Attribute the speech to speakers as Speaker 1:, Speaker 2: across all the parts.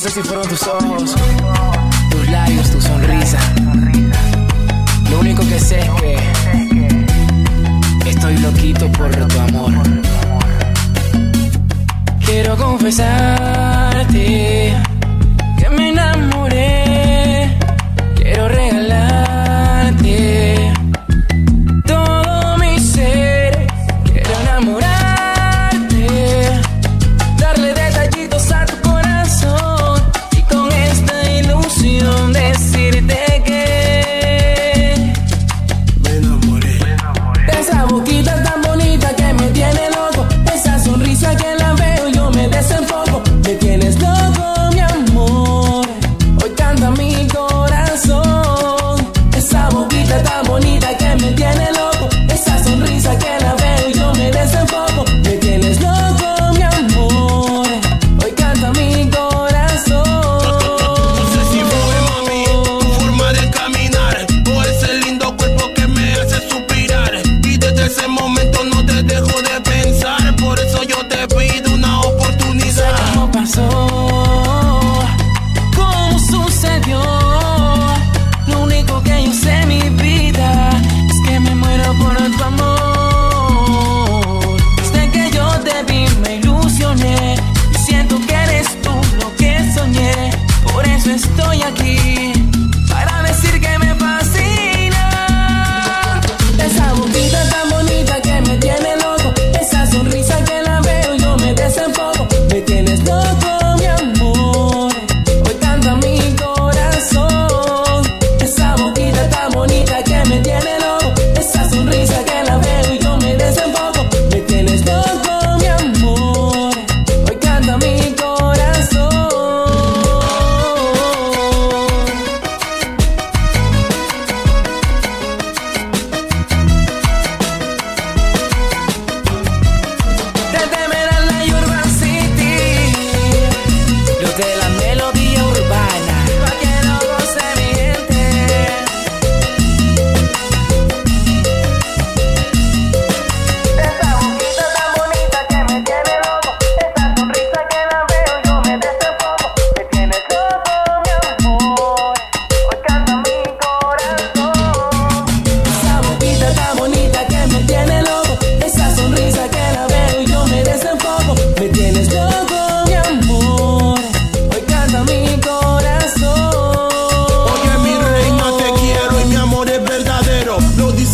Speaker 1: sé si fueron tus ojos, tus labios, tu sonrisa. Lo único que sé es que estoy loquito por tu amor. Quiero confesar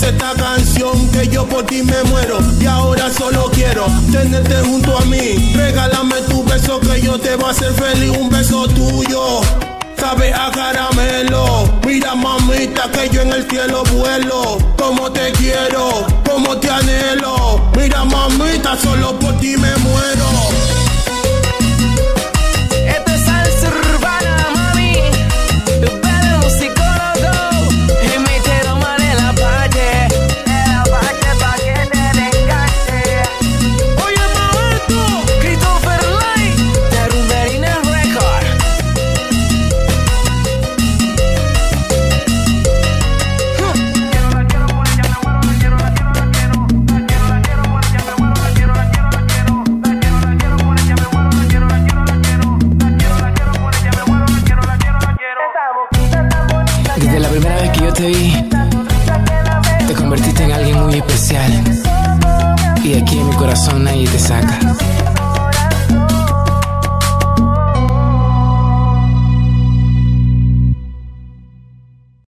Speaker 1: esta
Speaker 2: canción que yo por ti me muero y ahora solo quiero tenerte junto a mí. Regálame tu beso que yo te voy a hacer feliz. Un beso tuyo, sabe a caramelo. Mira mamita que yo en el cielo vuelo. Como te quiero, como te anhelo. Mira mamita, solo por ti me muero.
Speaker 1: Desde la primera vez que yo te vi, te convertiste en alguien muy especial. Y aquí en mi corazón nadie te saca.